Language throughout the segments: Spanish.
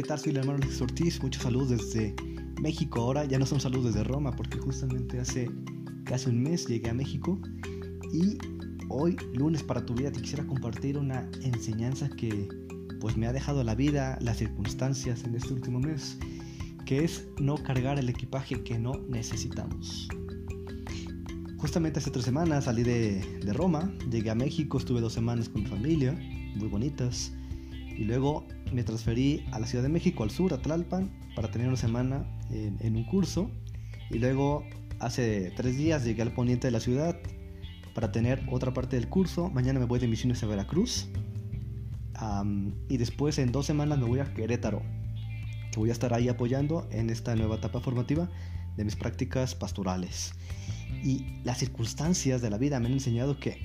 ¿qué tal? Soy el hermano Alex Ortiz. Muchos saludos desde México. Ahora ya no son saludos desde Roma porque justamente hace casi un mes llegué a México. Y hoy, lunes para tu vida, te quisiera compartir una enseñanza que pues me ha dejado la vida, las circunstancias en este último mes, que es no cargar el equipaje que no necesitamos. Justamente hace tres semanas salí de, de Roma, llegué a México, estuve dos semanas con mi familia, muy bonitas. Y luego me transferí a la Ciudad de México, al sur, a Tlalpan, para tener una semana en, un curso. Y luego hace tres días llegué al poniente de la ciudad para tener otra parte del curso. Mañana me voy de misiones a Veracruz. y después en dos semanas me voy a Querétaro, que voy a estar ahí apoyando en esta nueva etapa formativa de mis prácticas pastorales. Y las circunstancias de la vida me han enseñado que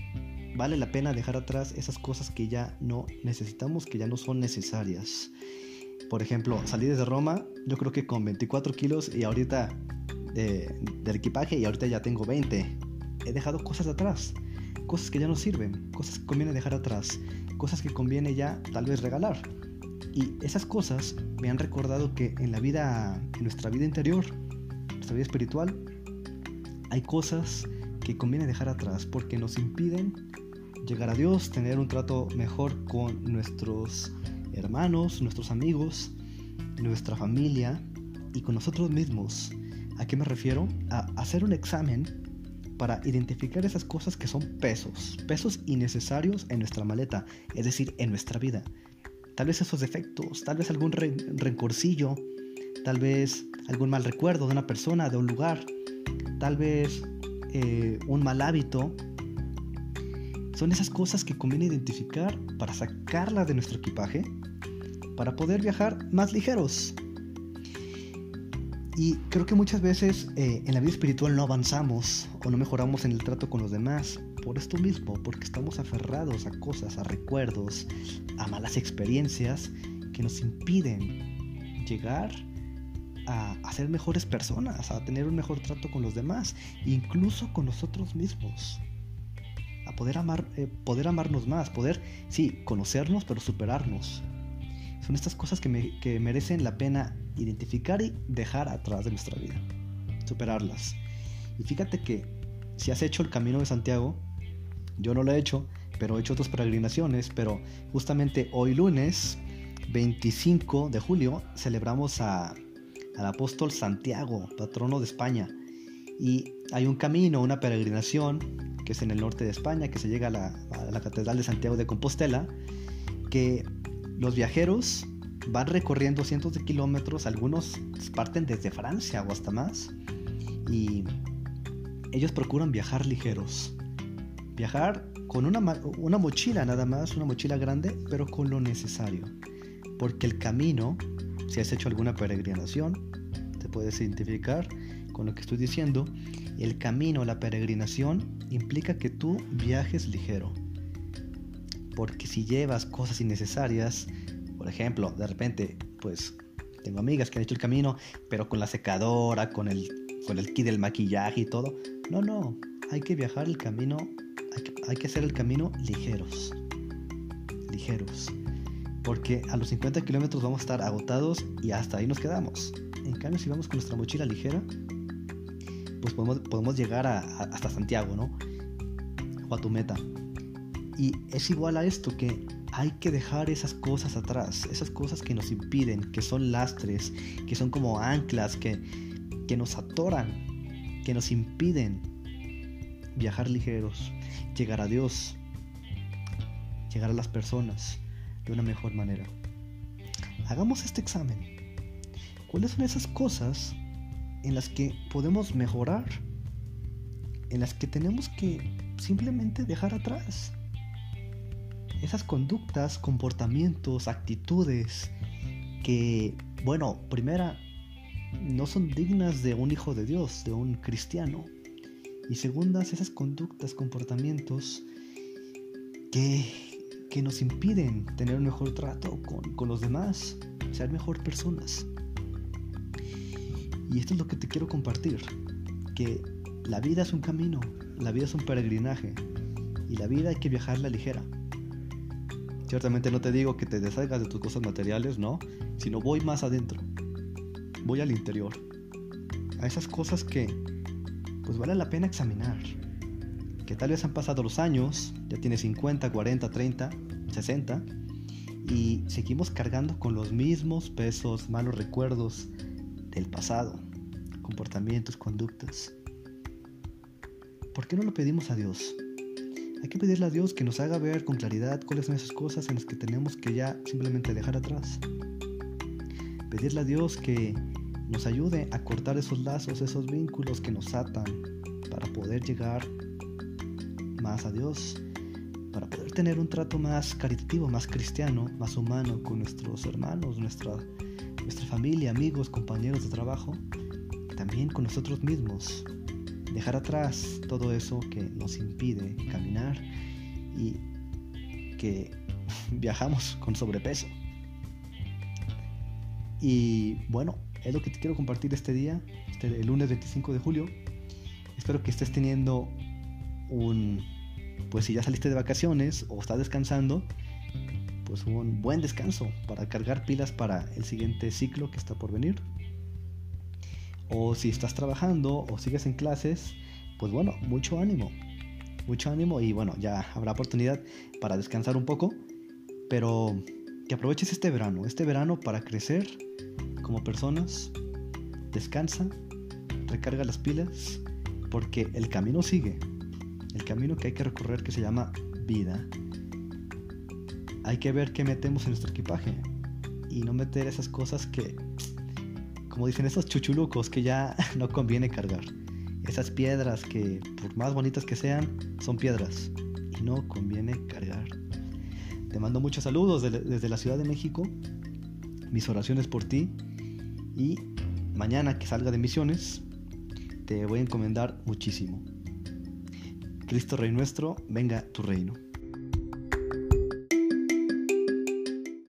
vale la pena dejar atrás esas cosas que ya no necesitamos, que ya no son necesarias. Por ejemplo, salí desde Roma, yo creo que con 24 kilos y ahorita de, del equipaje y ahorita ya tengo 20. He dejado cosas atrás, cosas que ya no sirven, cosas que conviene dejar atrás, cosas que conviene ya tal vez regalar. Y esas cosas me han recordado que en la vida, en nuestra vida interior, nuestra vida espiritual, hay cosas que conviene dejar atrás porque nos impiden llegar a Dios, tener un trato mejor con nuestros hermanos, nuestros amigos, nuestra familia y con nosotros mismos. ¿A qué me refiero? A hacer un examen para identificar esas cosas que son pesos, pesos innecesarios en nuestra maleta, es decir, en nuestra vida. Tal vez esos defectos, tal vez algún rencorcillo, tal vez algún mal recuerdo de una persona, de un lugar, tal vez eh, un mal hábito son esas cosas que conviene identificar para sacarlas de nuestro equipaje, para poder viajar más ligeros. Y creo que muchas veces eh, en la vida espiritual no avanzamos o no mejoramos en el trato con los demás por esto mismo, porque estamos aferrados a cosas, a recuerdos, a malas experiencias que nos impiden llegar a, a ser mejores personas, a tener un mejor trato con los demás, incluso con nosotros mismos a poder, amar, eh, poder amarnos más, poder, sí, conocernos, pero superarnos. Son estas cosas que, que merecen la pena identificar y dejar atrás de nuestra vida, superarlas. Y fíjate que si has hecho el camino de Santiago, yo no lo he hecho, pero he hecho otras peregrinaciones, pero justamente hoy lunes 25 de julio celebramos a, al apóstol Santiago, patrono de España. Y hay un camino, una peregrinación que es en el norte de España, que se llega a la, Catedral de Santiago de Compostela, que los viajeros van recorriendo cientos de kilómetros, algunos parten desde Francia o hasta más, y ellos procuran viajar ligeros. Viajar con una, una mochila nada más, una mochila grande, pero con lo necesario. Porque el camino, si has hecho alguna peregrinación, te puedes identificar con lo que estoy diciendo, el camino, la peregrinación, implica que tú viajes ligero. Porque si llevas cosas innecesarias, por ejemplo, de repente, pues tengo amigas que han hecho el camino, pero con la secadora, con el, con el kit del maquillaje y todo. No, no, hay que viajar el camino, hay que, hay que hacer el camino ligeros. Ligeros. Porque a los 50 kilómetros vamos a estar agotados y hasta ahí nos quedamos. En cambio, si vamos con nuestra mochila ligera, pues podemos, llegar hasta Santiago, ¿no? O a tu meta. Y es igual a esto que hay que dejar esas cosas atrás, esas cosas que nos impiden, que son lastres, que son como anclas, que, que nos atoran, que nos impiden viajar ligeros, llegar a Dios, llegar a las personas de una mejor manera. Hagamos este examen. ¿Cuáles son esas cosas en las que podemos mejorar, en las que tenemos que simplemente dejar atrás. Esas conductas, comportamientos, actitudes que, bueno, primera, no son dignas de un hijo de Dios, de un cristiano. Y segundas, esas conductas, comportamientos que, que nos impiden tener un mejor trato con, con los demás, ser mejor personas. Y esto es lo que te quiero compartir, que la vida es un camino, la vida es un peregrinaje y la vida hay que viajarla ligera. Ciertamente no te digo que te deshagas de tus cosas materiales, no, sino voy más adentro. Voy al interior. A esas cosas que pues vale la pena examinar. Que tal vez han pasado los años, ya tienes 50, 40, 30, 60 y seguimos cargando con los mismos pesos, malos recuerdos del pasado, comportamientos, conductas. ¿Por qué no lo pedimos a Dios? Hay que pedirle a Dios que nos haga ver con claridad cuáles son esas cosas en las que tenemos que ya simplemente dejar atrás. Pedirle a Dios que nos ayude a cortar esos lazos, esos vínculos que nos atan para poder llegar más a Dios, para poder tener un trato más caritativo, más cristiano, más humano con nuestros hermanos, nuestra, nuestra familia, amigos, compañeros de trabajo, también con nosotros mismos dejar atrás todo eso que nos impide caminar y que viajamos con sobrepeso. Y bueno, es lo que te quiero compartir este día, este, el lunes 25 de julio. Espero que estés teniendo un, pues si ya saliste de vacaciones o estás descansando, pues un buen descanso para cargar pilas para el siguiente ciclo que está por venir. O si estás trabajando o sigues en clases, pues bueno, mucho ánimo, mucho ánimo y bueno, ya habrá oportunidad para descansar un poco, pero que aproveches este verano, este verano para crecer como personas, descansa, recarga las pilas, porque el camino sigue, el camino que hay que recorrer que se llama vida. Hay que ver qué metemos en nuestro equipaje y no meter esas cosas que como dicen esos chuchulucos que ya no conviene cargar. Esas piedras que por más bonitas que sean, son piedras y no conviene cargar. Te mando muchos saludos desde la Ciudad de México, mis oraciones por ti y mañana que salga de misiones te voy a encomendar muchísimo. Cristo Rey nuestro, venga tu reino.